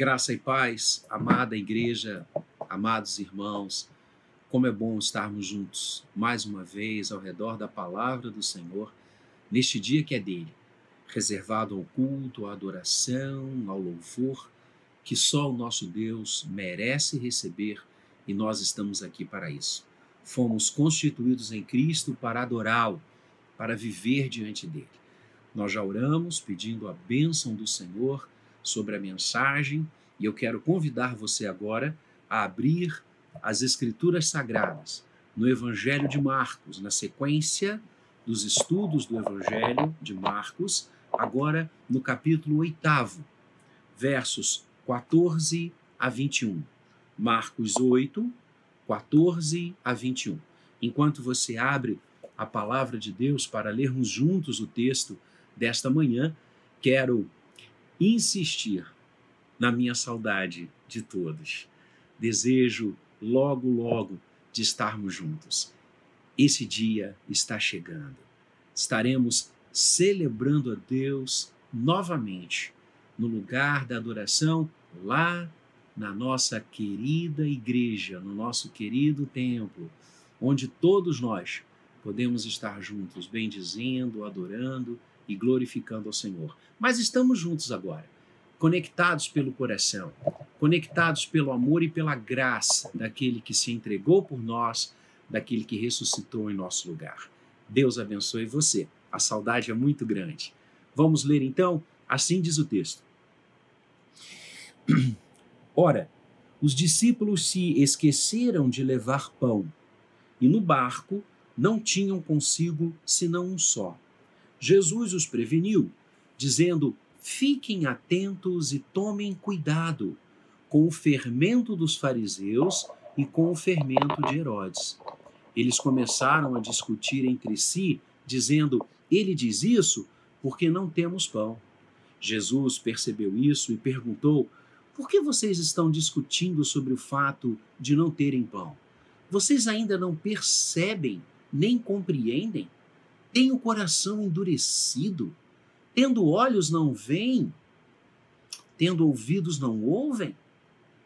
Graça e paz, amada igreja, amados irmãos, como é bom estarmos juntos mais uma vez ao redor da palavra do Senhor, neste dia que é dele, reservado ao culto, à adoração, ao louvor, que só o nosso Deus merece receber e nós estamos aqui para isso. Fomos constituídos em Cristo para adorá-lo, para viver diante dele. Nós já oramos pedindo a bênção do Senhor sobre a mensagem e eu quero convidar você agora a abrir as Escrituras Sagradas no Evangelho de Marcos, na sequência dos estudos do Evangelho de Marcos, agora no capítulo 8, versos 14 a 21. Marcos 8, 14 a 21. Enquanto você abre a palavra de Deus para lermos juntos o texto desta manhã, quero insistir na minha saudade de todos. Desejo logo, logo de estarmos juntos. Esse dia está chegando. Estaremos celebrando a Deus novamente no lugar da adoração, lá na nossa querida igreja, no nosso querido templo, onde todos nós podemos estar juntos, bendizendo, adorando e glorificando ao Senhor. Mas estamos juntos agora, conectados pelo coração, conectados pelo amor e pela graça daquele que se entregou por nós, daquele que ressuscitou em nosso lugar. Deus abençoe você. A saudade é muito grande. Vamos ler então? Assim diz o texto. Ora, os discípulos se esqueceram de levar pão, e no barco não tinham consigo senão um só. Jesus os preveniu, dizendo: Fiquem atentos e tomem cuidado com o fermento dos fariseus e com o fermento de Herodes. Eles começaram a discutir entre si, dizendo: Ele diz isso porque não temos pão. Jesus percebeu isso e perguntou: Por que vocês estão discutindo sobre o fato de não terem pão? Vocês ainda não percebem nem compreendem? Têm o coração endurecido? Tendo olhos não veem? Tendo ouvidos não ouvem?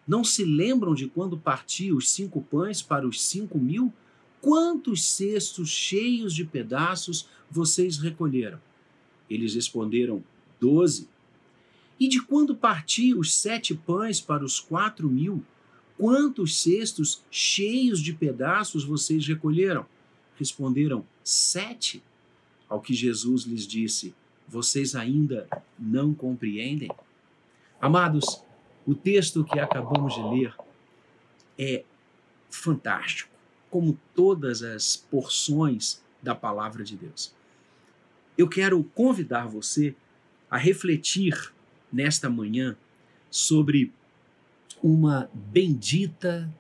Não se lembram de quando parti os cinco pães para os cinco mil? Quantos cestos cheios de pedaços vocês recolheram? Eles responderam: Doze. E de quando parti os sete pães para os quatro mil? Quantos cestos cheios de pedaços vocês recolheram? Responderam: Sete. Ao que Jesus lhes disse: Vocês ainda não compreendem? Amados, o texto que acabamos de ler é fantástico, como todas as porções da palavra de Deus. Eu quero convidar você a refletir nesta manhã sobre uma bendita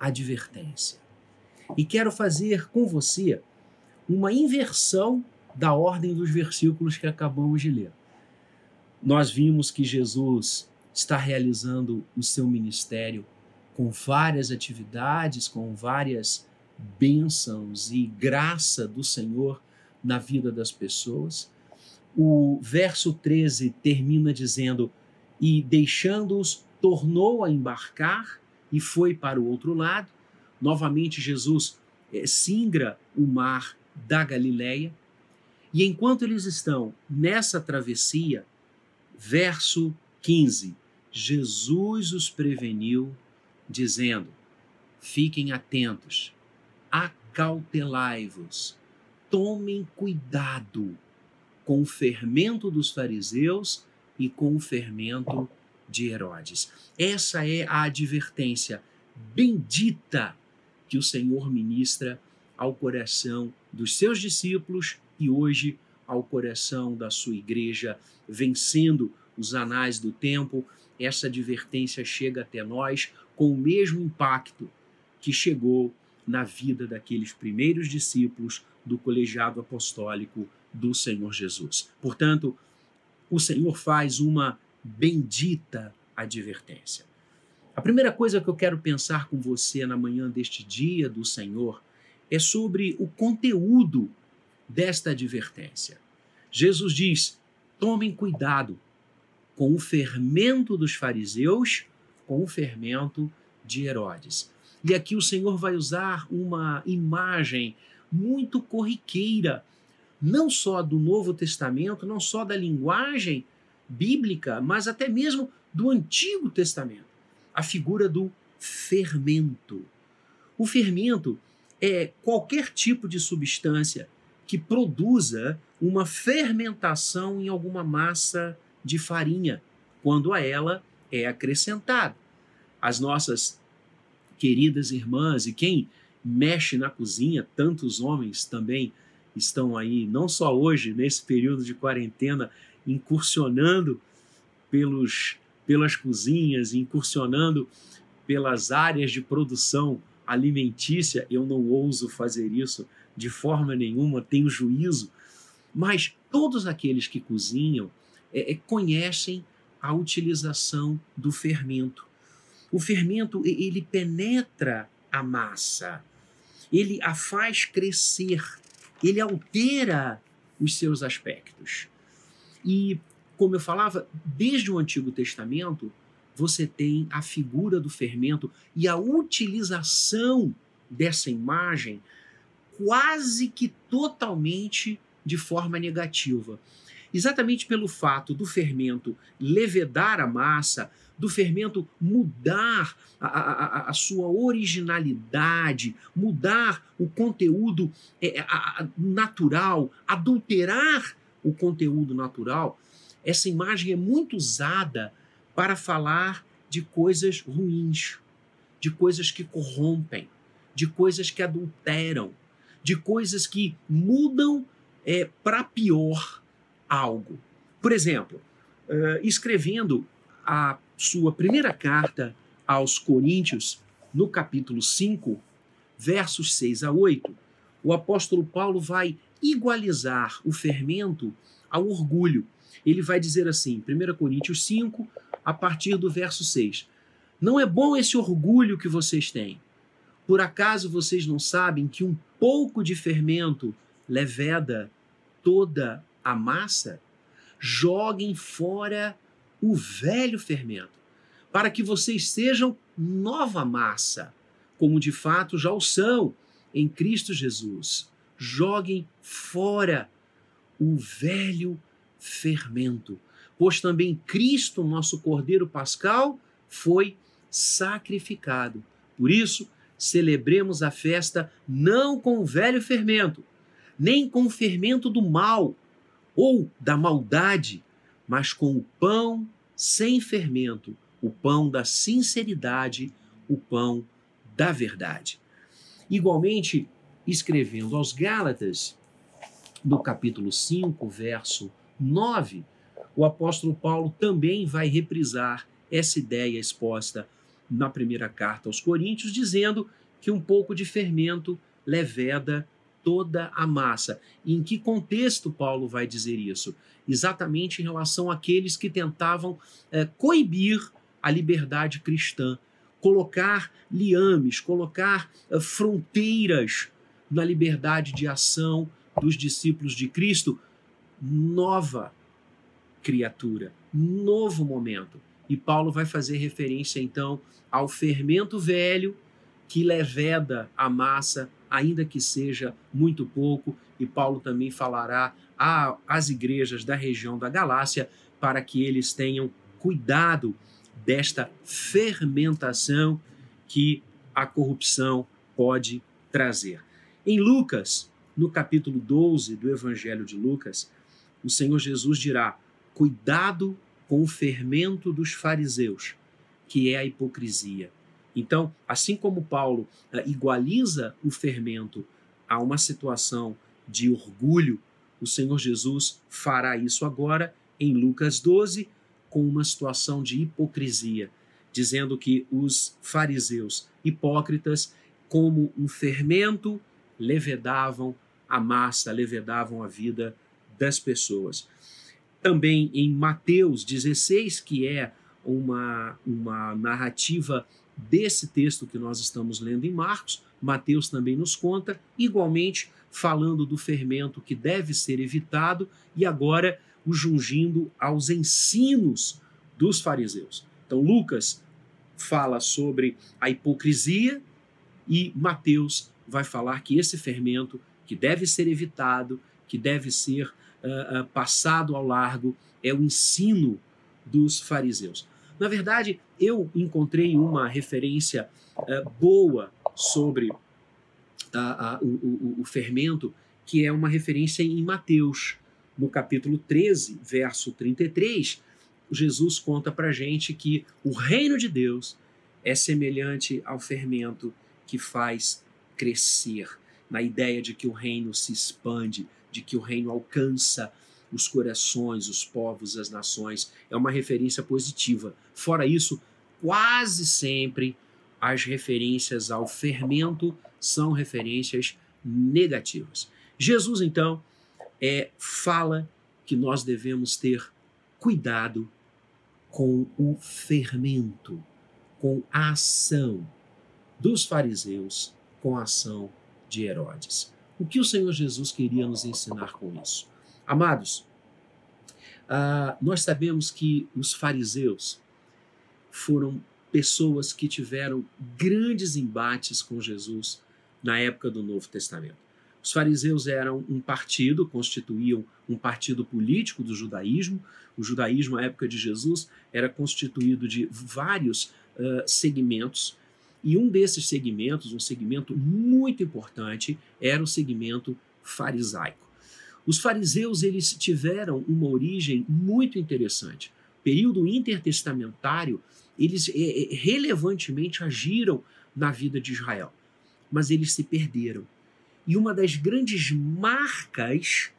advertência. E quero fazer com você uma inversão da ordem dos versículos que acabamos de ler. Nós vimos que Jesus está realizando o seu ministério com várias atividades, com várias bênçãos e graça do Senhor na vida das pessoas. O verso 13 termina dizendo: E deixando-os, tornou a embarcar e foi para o outro lado. Novamente, Jesus é, singra o mar da Galileia. E enquanto eles estão nessa travessia, verso 15, Jesus os preveniu, dizendo: Fiquem atentos, acautelai-vos, tomem cuidado com o fermento dos fariseus e com o fermento de Herodes. Essa é a advertência bendita que o Senhor ministra ao coração dos seus discípulos e hoje ao coração da sua igreja, vencendo os anais do tempo. Essa advertência chega até nós com o mesmo impacto que chegou na vida daqueles primeiros discípulos do colegiado apostólico do Senhor Jesus. Portanto, o Senhor faz uma bendita advertência. A primeira coisa que eu quero pensar com você na manhã deste dia do Senhor é sobre o conteúdo desta advertência. Jesus diz: tomem cuidado com o fermento dos fariseus, com o fermento de Herodes. E aqui o Senhor vai usar uma imagem muito corriqueira, não só do Novo Testamento, não só da linguagem bíblica, mas até mesmo do Antigo Testamento. A figura do fermento. O fermento é qualquer tipo de substância que produza uma fermentação em alguma massa de farinha, quando a ela é acrescentado. As nossas queridas irmãs e quem mexe na cozinha, tantos homens também estão aí, não só hoje, nesse período de quarentena, incursionando pelos, pelas cozinhas, incursionando pelas áreas de produção alimentícia. Eu não ouso fazer isso de forma nenhuma, tenho juízo, mas todos aqueles que cozinham é, é, conhecem a utilização do fermento. O fermento ele penetra a massa, ele a faz crescer, ele altera os seus aspectos. E, como eu falava, desde o Antigo Testamento, você tem a figura do fermento e a utilização dessa imagem quase que totalmente de forma negativa. Exatamente pelo fato do fermento levedar a massa, do fermento mudar a, a, a sua originalidade, mudar o conteúdo é, a, natural, adulterar o conteúdo natural, essa imagem é muito usada para falar de coisas ruins, de coisas que corrompem, de coisas que adulteram, de coisas que mudam é, para pior algo. Por exemplo, uh, escrevendo a sua primeira carta aos Coríntios, no capítulo 5, versos 6 a 8, o apóstolo Paulo vai igualizar o fermento ao orgulho. Ele vai dizer assim, 1 Coríntios 5, a partir do verso 6. Não é bom esse orgulho que vocês têm. Por acaso vocês não sabem que um pouco de fermento leveda toda a massa? Joguem fora o velho fermento, para que vocês sejam nova massa, como de fato já o são em Cristo Jesus. Joguem fora o velho fermento, pois também Cristo, nosso Cordeiro Pascal, foi sacrificado. Por isso, celebremos a festa não com o velho fermento, nem com o fermento do mal ou da maldade, mas com o pão sem fermento, o pão da sinceridade, o pão da verdade. Igualmente, escrevendo aos Gálatas, no capítulo 5, verso 9, o apóstolo Paulo também vai reprisar essa ideia exposta na primeira carta aos Coríntios, dizendo que um pouco de fermento leveda toda a massa. E em que contexto Paulo vai dizer isso? Exatamente em relação àqueles que tentavam é, coibir a liberdade cristã, colocar liames, colocar é, fronteiras na liberdade de ação dos discípulos de Cristo. Nova criatura, novo momento. E Paulo vai fazer referência então ao fermento velho que leveda a massa, ainda que seja muito pouco, e Paulo também falará às igrejas da região da Galácia para que eles tenham cuidado desta fermentação que a corrupção pode trazer. Em Lucas, no capítulo 12 do Evangelho de Lucas, o Senhor Jesus dirá: Cuidado com o fermento dos fariseus, que é a hipocrisia. Então, assim como Paulo uh, igualiza o fermento a uma situação de orgulho, o Senhor Jesus fará isso agora em Lucas 12 com uma situação de hipocrisia, dizendo que os fariseus hipócritas, como um fermento, levedavam a massa, levedavam a vida das pessoas. Também em Mateus 16, que é uma, uma narrativa desse texto que nós estamos lendo em Marcos, Mateus também nos conta, igualmente falando do fermento que deve ser evitado e agora o jungindo aos ensinos dos fariseus. Então, Lucas fala sobre a hipocrisia e Mateus vai falar que esse fermento, que deve ser evitado, que deve ser uh, passado ao largo, é o ensino dos fariseus. Na verdade, eu encontrei uma referência uh, boa sobre o, o, o fermento, que é uma referência em Mateus, no capítulo 13, verso 33, Jesus conta para gente que o reino de Deus é semelhante ao fermento que faz crescer, na ideia de que o reino se expande, de que o reino alcança os corações, os povos, as nações. É uma referência positiva. Fora isso, quase sempre as referências ao fermento são referências negativas. Jesus, então, é, fala que nós devemos ter cuidado com o fermento, com a ação dos fariseus, com a ação de Herodes. O que o Senhor Jesus queria nos ensinar com isso? Amados, uh, nós sabemos que os fariseus foram pessoas que tiveram grandes embates com Jesus na época do Novo Testamento. Os fariseus eram um partido, constituíam um partido político do judaísmo. O judaísmo, à época de Jesus, era constituído de vários uh, segmentos. E um desses segmentos, um segmento muito importante, era o segmento farisaico. Os fariseus eles tiveram uma origem muito interessante. Período intertestamentário, eles é, relevantemente agiram na vida de Israel, mas eles se perderam e uma das grandes marcas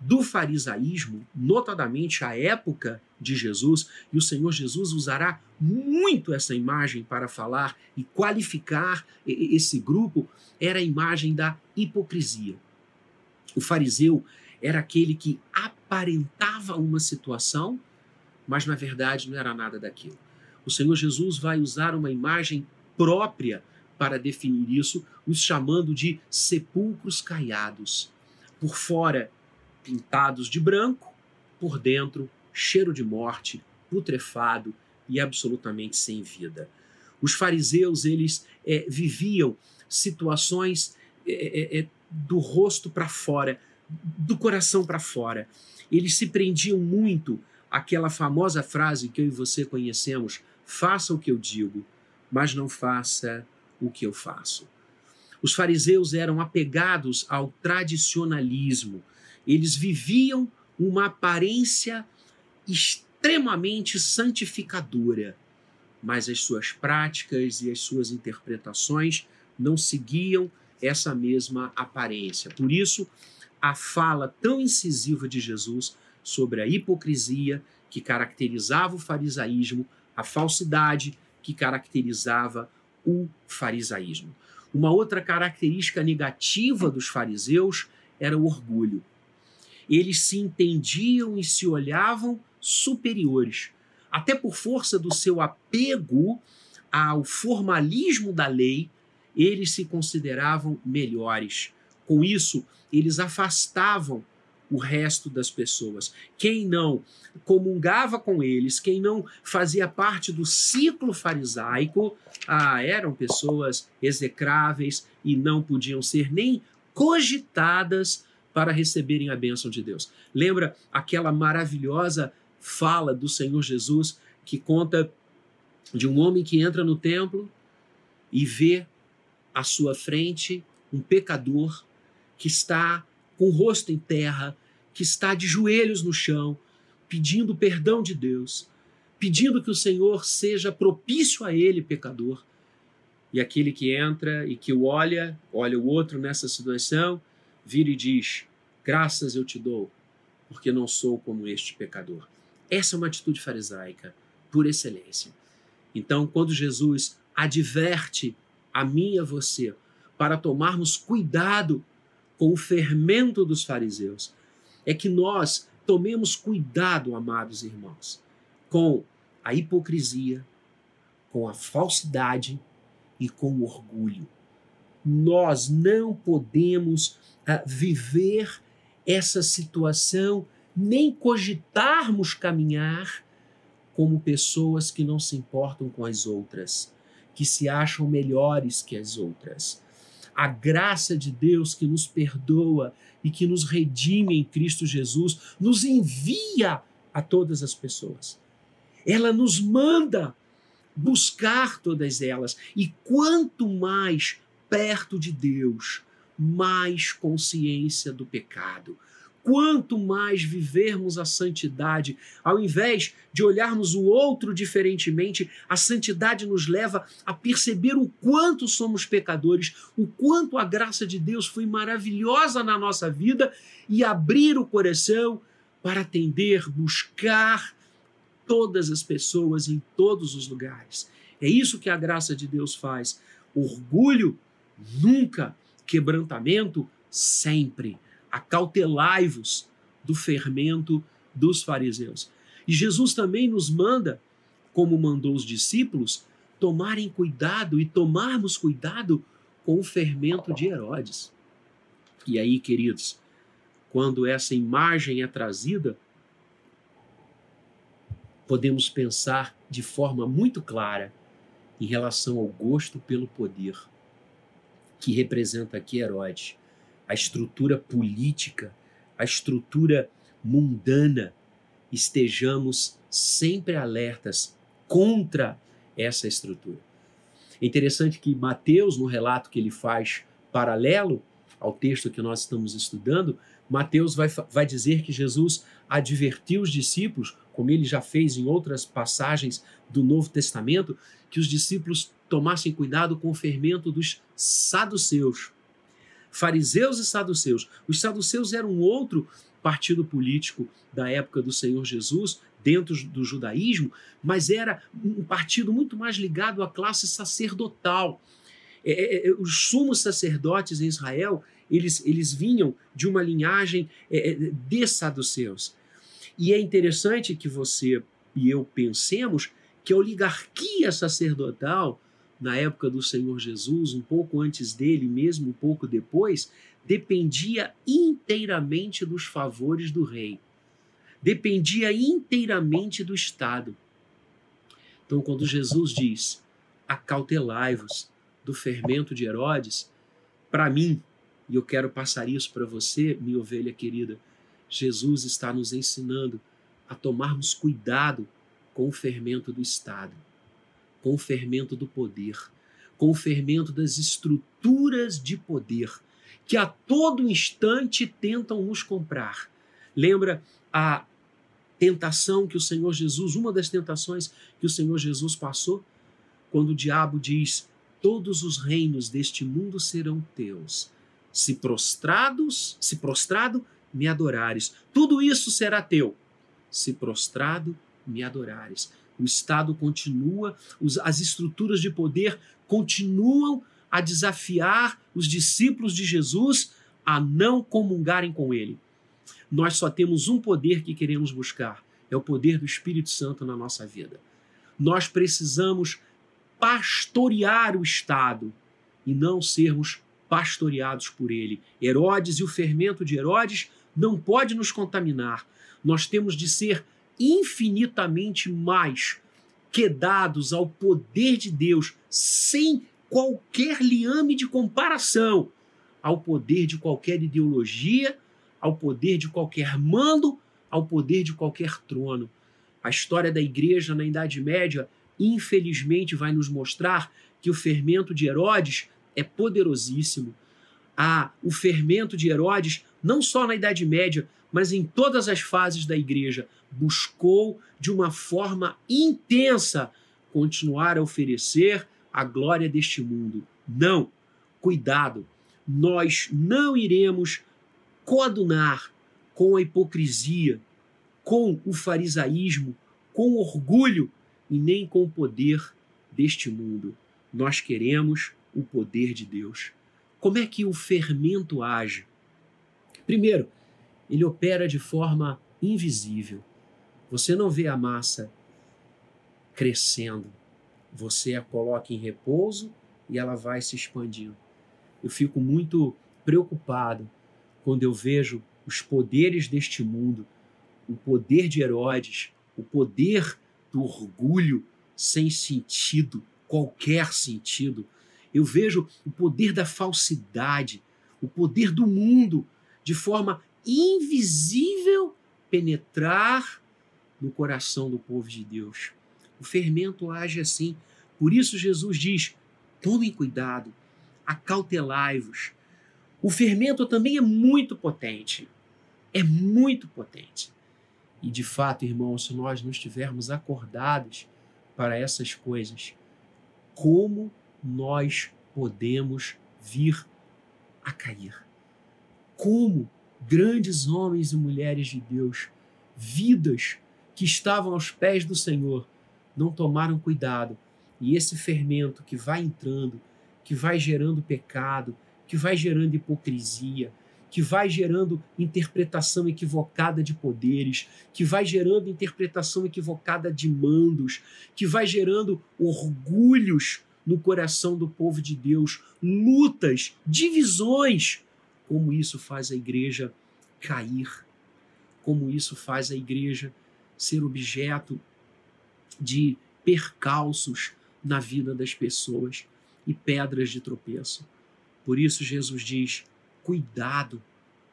do farisaísmo, notadamente a época de Jesus, e o Senhor Jesus usará muito essa imagem para falar e qualificar esse grupo, era a imagem da hipocrisia. O fariseu era aquele que aparentava uma situação, mas na verdade não era nada daquilo. O Senhor Jesus vai usar uma imagem própria para definir isso, os chamando de sepulcros caiados. Por fora, pintados de branco, por dentro, cheiro de morte, putrefado e absolutamente sem vida. Os fariseus, eles é, viviam situações é, é, é do rosto para fora, do coração para fora. Eles se prendiam muito àquela famosa frase que eu e você conhecemos: faça o que eu digo, mas não faça o que eu faço. Os fariseus eram apegados ao tradicionalismo. Eles viviam uma aparência extremamente santificadora, mas as suas práticas e as suas interpretações não seguiam essa mesma aparência. Por isso, a fala tão incisiva de Jesus sobre a hipocrisia que caracterizava o farisaísmo, a falsidade que caracterizava o farisaísmo. Uma outra característica negativa dos fariseus era o orgulho. Eles se entendiam e se olhavam superiores, até por força do seu apego ao formalismo da lei, eles se consideravam melhores. Com isso, eles afastavam o resto das pessoas. Quem não comungava com eles, quem não fazia parte do ciclo farisaico, ah, eram pessoas execráveis e não podiam ser nem cogitadas para receberem a bênção de Deus. Lembra aquela maravilhosa fala do Senhor Jesus que conta de um homem que entra no templo e vê à sua frente um pecador que está com o rosto em terra, que está de joelhos no chão, pedindo perdão de Deus, pedindo que o Senhor seja propício a ele, pecador. E aquele que entra e que o olha, olha o outro nessa situação, vira e diz: Graças eu te dou, porque não sou como este pecador. Essa é uma atitude farisaica, por excelência. Então, quando Jesus adverte a mim e a você para tomarmos cuidado com o fermento dos fariseus, é que nós tomemos cuidado, amados irmãos, com a hipocrisia, com a falsidade e com o orgulho. Nós não podemos uh, viver essa situação, nem cogitarmos caminhar como pessoas que não se importam com as outras, que se acham melhores que as outras. A graça de Deus que nos perdoa e que nos redime em Cristo Jesus nos envia a todas as pessoas. Ela nos manda buscar todas elas. E quanto mais perto de Deus, mais consciência do pecado. Quanto mais vivermos a santidade, ao invés de olharmos o outro diferentemente, a santidade nos leva a perceber o quanto somos pecadores, o quanto a graça de Deus foi maravilhosa na nossa vida e abrir o coração para atender, buscar todas as pessoas em todos os lugares. É isso que a graça de Deus faz. Orgulho nunca, quebrantamento sempre. Acautelai-vos do fermento dos fariseus. E Jesus também nos manda, como mandou os discípulos, tomarem cuidado e tomarmos cuidado com o fermento de Herodes. E aí, queridos, quando essa imagem é trazida, podemos pensar de forma muito clara em relação ao gosto pelo poder, que representa aqui Herodes, a estrutura política, a estrutura mundana, estejamos sempre alertas contra essa estrutura. É interessante que Mateus, no relato que ele faz paralelo ao texto que nós estamos estudando, Mateus vai, vai dizer que Jesus advertiu os discípulos como ele já fez em outras passagens do Novo Testamento, que os discípulos tomassem cuidado com o fermento dos saduceus. Fariseus e saduceus. Os saduceus eram outro partido político da época do Senhor Jesus, dentro do judaísmo, mas era um partido muito mais ligado à classe sacerdotal. É, é, é os sumos sacerdotes em Israel, eles, eles vinham de uma linhagem é, é de saduceus. E é interessante que você e eu pensemos que a oligarquia sacerdotal, na época do Senhor Jesus, um pouco antes dele, mesmo um pouco depois, dependia inteiramente dos favores do rei, dependia inteiramente do Estado. Então, quando Jesus diz: acautelai-vos do fermento de Herodes, para mim, e eu quero passar isso para você, minha ovelha querida, Jesus está nos ensinando a tomarmos cuidado com o fermento do Estado, com o fermento do poder, com o fermento das estruturas de poder que a todo instante tentam nos comprar. Lembra a tentação que o Senhor Jesus, uma das tentações que o Senhor Jesus passou, quando o diabo diz: Todos os reinos deste mundo serão teus. Se prostrados, se prostrado, me adorares. Tudo isso será teu, se prostrado me adorares. O Estado continua, as estruturas de poder continuam a desafiar os discípulos de Jesus a não comungarem com ele. Nós só temos um poder que queremos buscar: é o poder do Espírito Santo na nossa vida. Nós precisamos pastorear o Estado e não sermos pastoreados por ele. Herodes e o fermento de Herodes não pode nos contaminar. Nós temos de ser infinitamente mais quedados ao poder de Deus, sem qualquer liame de comparação ao poder de qualquer ideologia, ao poder de qualquer mando, ao poder de qualquer trono. A história da igreja na Idade Média, infelizmente, vai nos mostrar que o fermento de Herodes é poderosíssimo. Ah, o fermento de Herodes não só na Idade Média, mas em todas as fases da igreja, buscou de uma forma intensa continuar a oferecer a glória deste mundo. Não, cuidado, nós não iremos coadunar com a hipocrisia, com o farisaísmo, com orgulho e nem com o poder deste mundo. Nós queremos o poder de Deus. Como é que o fermento age? Primeiro, ele opera de forma invisível. Você não vê a massa crescendo. Você a coloca em repouso e ela vai se expandindo. Eu fico muito preocupado quando eu vejo os poderes deste mundo, o poder de Herodes, o poder do orgulho sem sentido, qualquer sentido. Eu vejo o poder da falsidade, o poder do mundo, de forma invisível, penetrar no coração do povo de Deus. O fermento age assim. Por isso, Jesus diz: tomem cuidado, acautelai-vos. O fermento também é muito potente. É muito potente. E de fato, irmãos, se nós não estivermos acordados para essas coisas, como nós podemos vir a cair? Como grandes homens e mulheres de Deus, vidas que estavam aos pés do Senhor, não tomaram cuidado e esse fermento que vai entrando, que vai gerando pecado, que vai gerando hipocrisia, que vai gerando interpretação equivocada de poderes, que vai gerando interpretação equivocada de mandos, que vai gerando orgulhos no coração do povo de Deus, lutas, divisões. Como isso faz a igreja cair, como isso faz a igreja ser objeto de percalços na vida das pessoas e pedras de tropeço. Por isso, Jesus diz: cuidado,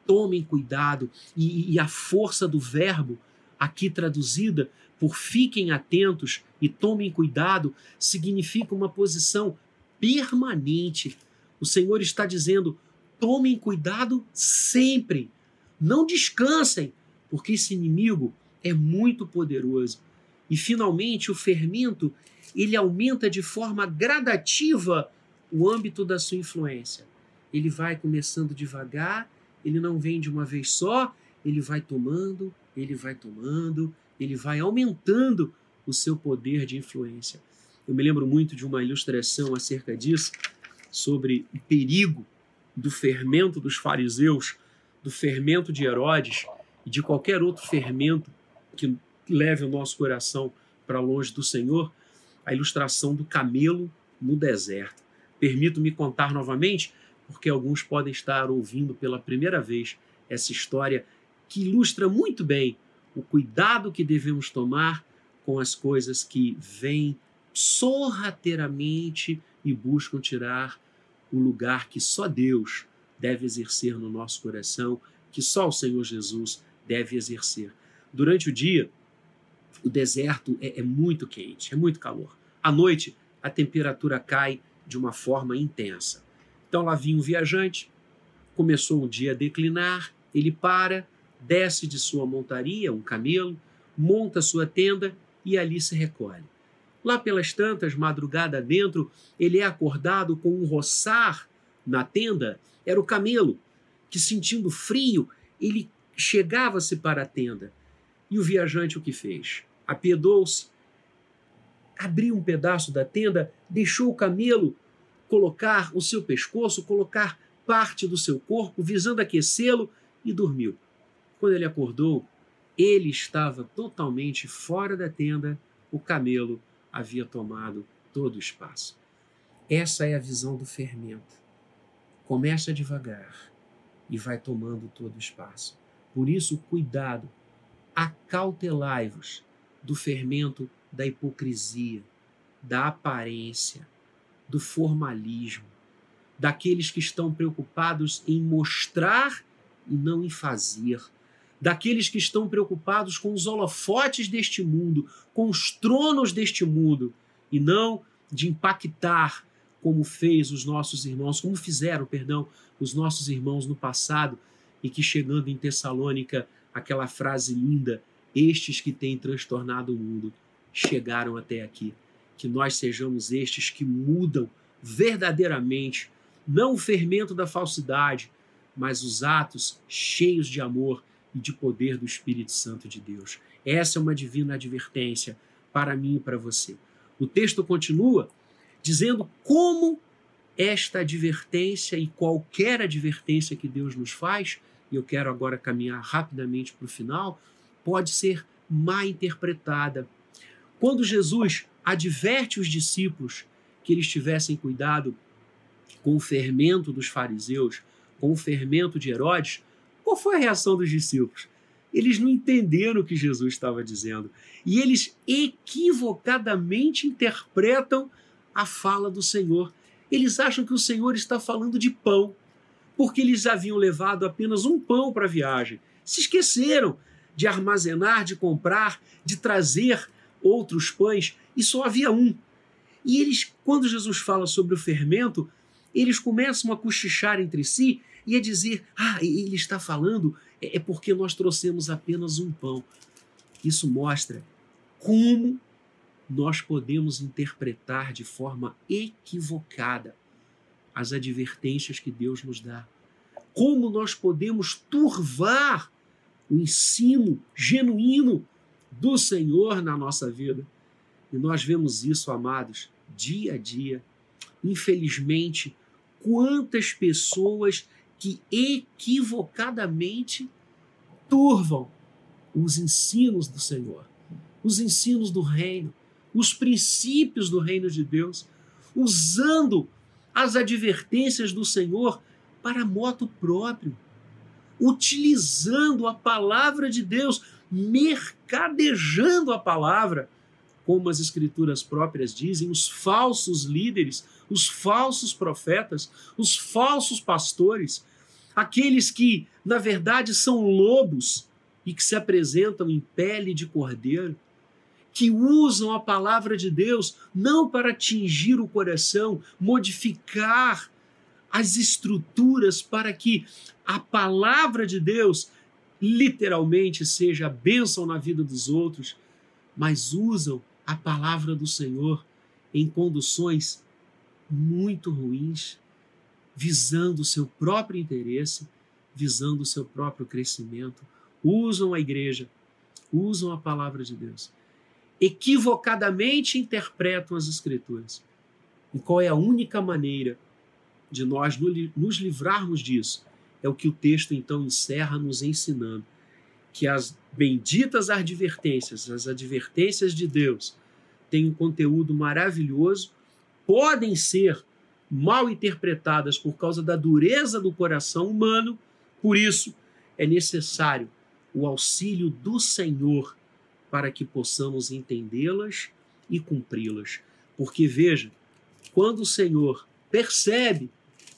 tomem cuidado. E, e a força do verbo, aqui traduzida por fiquem atentos e tomem cuidado, significa uma posição permanente. O Senhor está dizendo: tomem cuidado sempre, não descansem, porque esse inimigo é muito poderoso. E finalmente o fermento, ele aumenta de forma gradativa o âmbito da sua influência. Ele vai começando devagar, ele não vem de uma vez só, ele vai tomando, ele vai tomando, ele vai aumentando o seu poder de influência. Eu me lembro muito de uma ilustração acerca disso, sobre o perigo do fermento dos fariseus, do fermento de Herodes e de qualquer outro fermento que leve o nosso coração para longe do Senhor, a ilustração do camelo no deserto. Permito-me contar novamente, porque alguns podem estar ouvindo pela primeira vez essa história que ilustra muito bem o cuidado que devemos tomar com as coisas que vêm sorrateiramente e buscam tirar o lugar que só Deus deve exercer no nosso coração, que só o Senhor Jesus deve exercer. Durante o dia, o deserto é, é muito quente, é muito calor. À noite, a temperatura cai de uma forma intensa. Então lá vinha um viajante, começou o dia a declinar, ele para, desce de sua montaria, um camelo, monta sua tenda e ali se recolhe. Lá pelas tantas, madrugada dentro, ele é acordado com um roçar na tenda. Era o camelo, que sentindo frio, ele chegava-se para a tenda. E o viajante o que fez? Apiedou-se, abriu um pedaço da tenda, deixou o camelo colocar o seu pescoço, colocar parte do seu corpo, visando aquecê-lo, e dormiu. Quando ele acordou, ele estava totalmente fora da tenda, o camelo havia tomado todo o espaço. Essa é a visão do fermento. Começa devagar e vai tomando todo o espaço. Por isso, cuidado, acautelai-vos do fermento da hipocrisia, da aparência, do formalismo, daqueles que estão preocupados em mostrar e não em fazer, daqueles que estão preocupados com os holofotes deste mundo, com os tronos deste mundo, e não de impactar como fez os nossos irmãos, como fizeram, perdão, os nossos irmãos no passado, e que chegando em Tessalônica, aquela frase linda, estes que têm transtornado o mundo chegaram até aqui. Que nós sejamos estes que mudam verdadeiramente, não o fermento da falsidade, mas os atos cheios de amor e de poder do Espírito Santo de Deus. Essa é uma divina advertência para mim e para você. O texto continua dizendo como esta advertência e qualquer advertência que Deus nos faz, e eu quero agora caminhar rapidamente para o final, pode ser mal interpretada. Quando Jesus adverte os discípulos que eles tivessem cuidado com o fermento dos fariseus, com o fermento de Herodes, qual foi a reação dos discípulos? Eles não entenderam o que Jesus estava dizendo. E eles equivocadamente interpretam a fala do Senhor. Eles acham que o Senhor está falando de pão, porque eles haviam levado apenas um pão para a viagem. Se esqueceram de armazenar, de comprar, de trazer outros pães, e só havia um. E eles, quando Jesus fala sobre o fermento, eles começam a cochichar entre si e a dizer: Ah, ele está falando é, é porque nós trouxemos apenas um pão. Isso mostra como nós podemos interpretar de forma equivocada as advertências que Deus nos dá. Como nós podemos turvar o ensino genuíno do Senhor na nossa vida. E nós vemos isso, amados, dia a dia. Infelizmente, quantas pessoas que equivocadamente turvam os ensinos do Senhor, os ensinos do reino, os princípios do reino de Deus, usando as advertências do Senhor para moto próprio, utilizando a palavra de Deus, mercadejando a palavra, como as escrituras próprias dizem, os falsos líderes, os falsos profetas, os falsos pastores, aqueles que, na verdade, são lobos e que se apresentam em pele de cordeiro, que usam a palavra de Deus não para atingir o coração, modificar as estruturas para que a palavra de Deus literalmente seja a bênção na vida dos outros, mas usam a palavra do Senhor em conduções muito ruins, visando o seu próprio interesse, visando o seu próprio crescimento, usam a igreja, usam a palavra de Deus, equivocadamente interpretam as Escrituras. E qual é a única maneira de nós nos livrarmos disso? É o que o texto então encerra nos ensinando: que as benditas advertências, as advertências de Deus, têm um conteúdo maravilhoso, podem ser mal interpretadas por causa da dureza do coração humano, por isso é necessário o auxílio do Senhor para que possamos entendê-las e cumpri-las. Porque veja, quando o Senhor percebe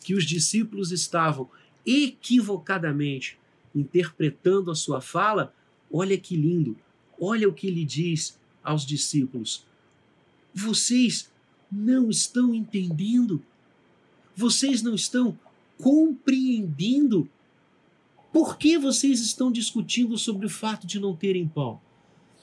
que os discípulos estavam equivocadamente interpretando a sua fala, olha que lindo, olha o que ele diz aos discípulos: Vocês não estão entendendo vocês não estão compreendendo por que vocês estão discutindo sobre o fato de não terem pão.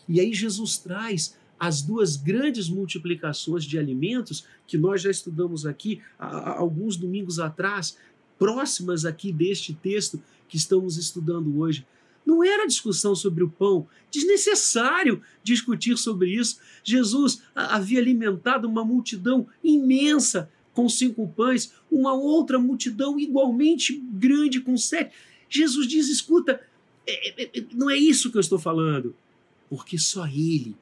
E aí Jesus traz as duas grandes multiplicações de alimentos que nós já estudamos aqui há alguns domingos atrás, próximas aqui deste texto que estamos estudando hoje. Não era discussão sobre o pão, desnecessário discutir sobre isso. Jesus havia alimentado uma multidão imensa com cinco pães, uma outra multidão igualmente grande com sete. Jesus diz: escuta, é, é, é, não é isso que eu estou falando, porque só Ele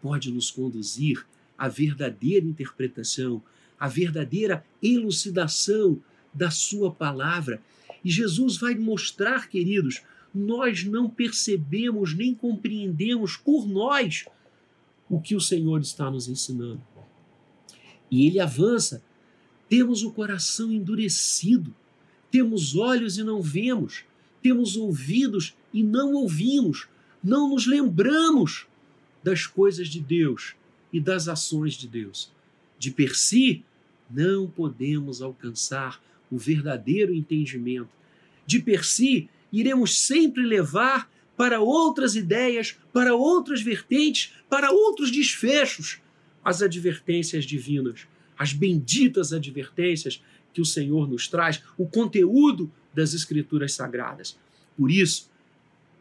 pode nos conduzir à verdadeira interpretação, à verdadeira elucidação da Sua palavra. E Jesus vai mostrar, queridos, nós não percebemos nem compreendemos por nós o que o Senhor está nos ensinando. E ele avança temos o coração endurecido, temos olhos e não vemos, temos ouvidos e não ouvimos, não nos lembramos das coisas de Deus e das ações de Deus. De per si, não podemos alcançar o verdadeiro entendimento. De per si, iremos sempre levar para outras ideias, para outras vertentes, para outros desfechos as advertências divinas as benditas advertências que o Senhor nos traz, o conteúdo das Escrituras sagradas. Por isso,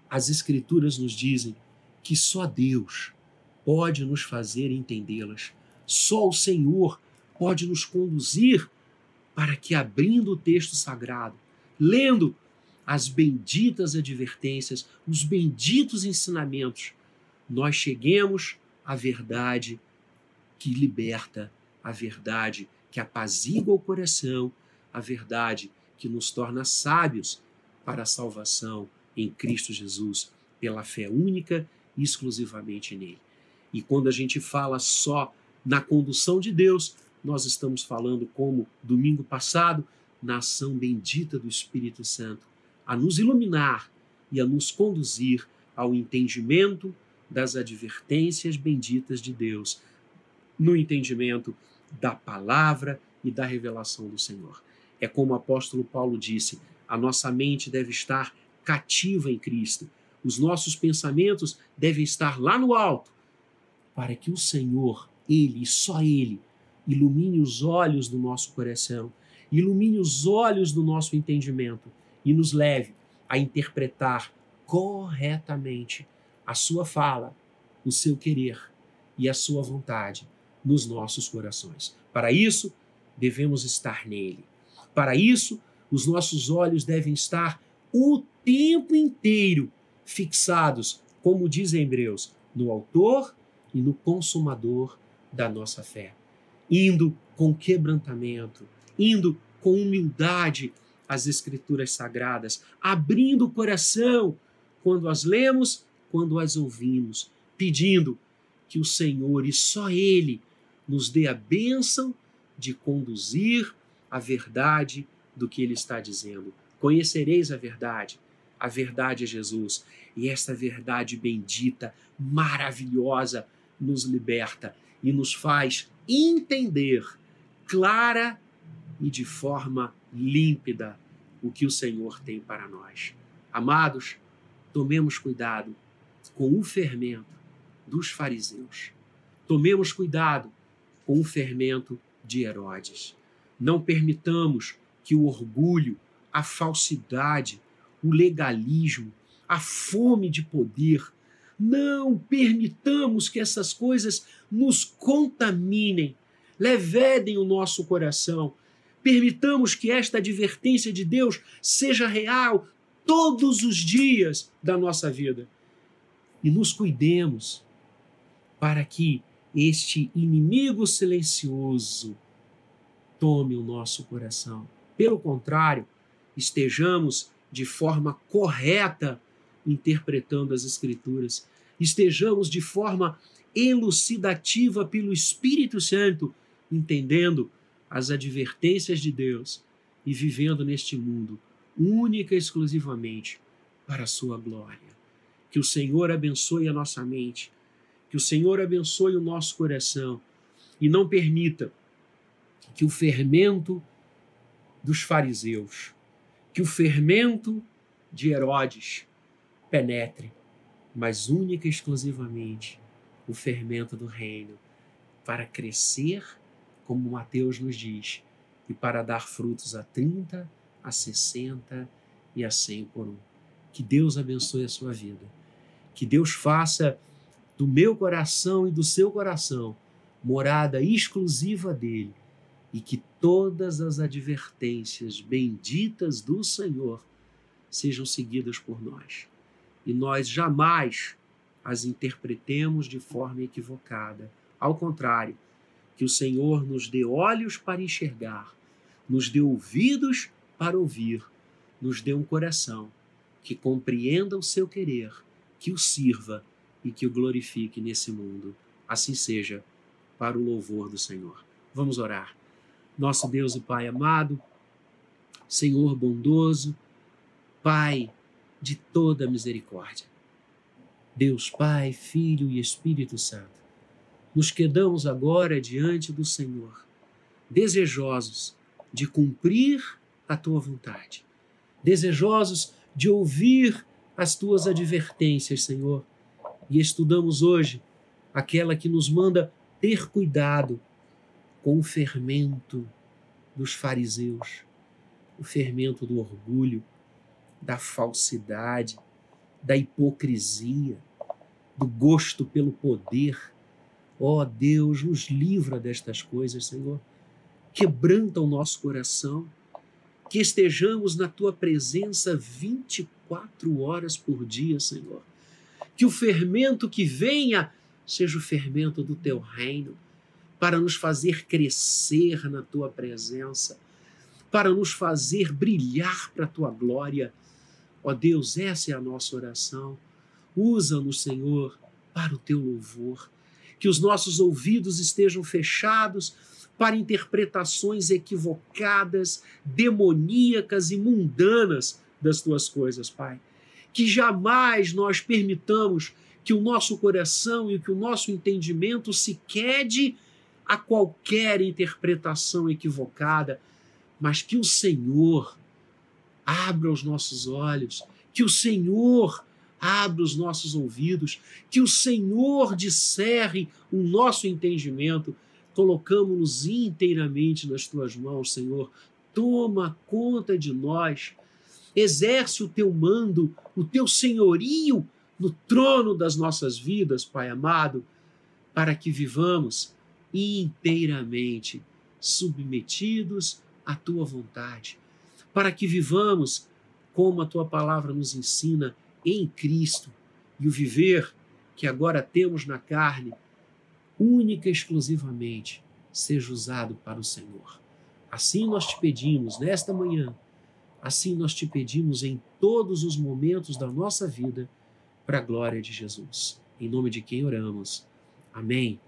as Escrituras nos dizem que só Deus pode nos fazer entendê-las. Só o Senhor pode nos conduzir para que, abrindo o texto sagrado, lendo as benditas advertências, os benditos ensinamentos, nós cheguemos à verdade que liberta a verdade que apazigua o coração, a verdade que nos torna sábios para a salvação em Cristo Jesus. pela fé única e exclusivamente nele. E quando a gente fala só na condução de Deus, nós estamos falando, como domingo passado, na ação bendita do Espírito Santo, a nos iluminar e a nos conduzir ao entendimento das advertências benditas de Deus, no entendimento da palavra e da revelação do Senhor. É como o apóstolo Paulo disse: a nossa mente deve estar cativa em Cristo, os nossos pensamentos devem estar lá no alto, para que o Senhor, Ele e só Ele, ilumine os olhos do nosso coração, ilumine os olhos do nosso entendimento e nos leve a interpretar corretamente a Sua fala, o seu querer e a Sua vontade nos nossos corações. Para isso, devemos estar nele. Para isso, os nossos olhos devem estar o tempo inteiro fixados, como diz em Hebreus, no Autor e no Consumador da nossa fé. Indo com quebrantamento, indo com humildade às Escrituras Sagradas, abrindo o coração quando as lemos, quando as ouvimos, pedindo que o Senhor e só Ele nos dê a bênção de conduzir a verdade do que Ele está dizendo. Conhecereis a verdade, a verdade é Jesus, e esta verdade bendita, maravilhosa, nos liberta e nos faz entender clara e de forma límpida o que o Senhor tem para nós. Amados, tomemos cuidado com o fermento dos fariseus. Tomemos cuidado com o fermento de Herodes. Não permitamos que o orgulho, a falsidade, o legalismo, a fome de poder, não permitamos que essas coisas nos contaminem, levedem o nosso coração. Permitamos que esta advertência de Deus seja real todos os dias da nossa vida. E nos cuidemos para que este inimigo silencioso tome o nosso coração. Pelo contrário, estejamos de forma correta interpretando as Escrituras, estejamos de forma elucidativa pelo Espírito Santo, entendendo as advertências de Deus e vivendo neste mundo única e exclusivamente para a sua glória. Que o Senhor abençoe a nossa mente, que o Senhor abençoe o nosso coração e não permita que o fermento dos fariseus, que o fermento de Herodes penetre, mas única e exclusivamente o fermento do reino, para crescer, como Mateus nos diz, e para dar frutos a 30, a 60 e a 100 por um. Que Deus abençoe a sua vida. Que Deus faça do meu coração e do seu coração morada exclusiva dele e que todas as advertências benditas do Senhor sejam seguidas por nós e nós jamais as interpretemos de forma equivocada. Ao contrário, que o Senhor nos dê olhos para enxergar, nos dê ouvidos para ouvir, nos dê um coração que compreenda o seu querer, que o sirva e que o glorifique nesse mundo. Assim seja, para o louvor do Senhor. Vamos orar. Nosso Deus e Pai amado, Senhor bondoso, Pai de toda misericórdia. Deus Pai, Filho e Espírito Santo, nos quedamos agora diante do Senhor, desejosos de cumprir a tua vontade, desejosos de ouvir as tuas advertências, Senhor, e estudamos hoje aquela que nos manda ter cuidado com o fermento dos fariseus, o fermento do orgulho, da falsidade, da hipocrisia, do gosto pelo poder. Ó oh, Deus, nos livra destas coisas, Senhor. Quebranta o nosso coração, que estejamos na tua presença 24 horas por dia, Senhor. Que o fermento que venha seja o fermento do teu reino, para nos fazer crescer na tua presença, para nos fazer brilhar para a tua glória Ó Deus, essa é a nossa oração. Usa-nos, Senhor, para o teu louvor. Que os nossos ouvidos estejam fechados para interpretações equivocadas, demoníacas e mundanas das tuas coisas, Pai. Que jamais nós permitamos que o nosso coração e que o nosso entendimento se quede a qualquer interpretação equivocada, mas que o Senhor abra os nossos olhos, que o Senhor abra os nossos ouvidos, que o Senhor discerre o nosso entendimento. Colocamos-nos inteiramente nas tuas mãos, Senhor. Toma conta de nós. Exerce o teu mando, o teu senhorio no trono das nossas vidas, Pai amado, para que vivamos inteiramente submetidos à tua vontade, para que vivamos como a tua palavra nos ensina em Cristo e o viver que agora temos na carne, única e exclusivamente, seja usado para o Senhor. Assim nós te pedimos nesta manhã, assim nós te pedimos em todos os momentos da nossa vida, para a glória de Jesus. Em nome de quem oramos. Amém.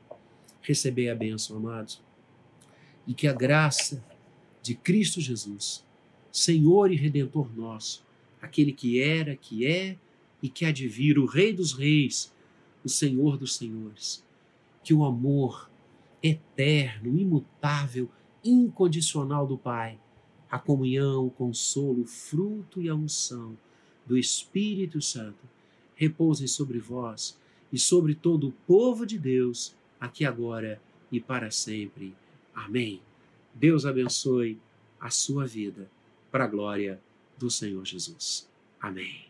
Recebei a bênção, amados. E que a graça de Cristo Jesus, Senhor e Redentor nosso, aquele que era, que é e que há de vir, o Rei dos Reis, o Senhor dos Senhores. Que o amor eterno, imutável, incondicional do Pai, a comunhão, o consolo, o fruto e a unção do Espírito Santo repousem sobre vós e sobre todo o povo de Deus, aqui agora e para sempre. Amém. Deus abençoe a sua vida, para a glória do Senhor Jesus. Amém.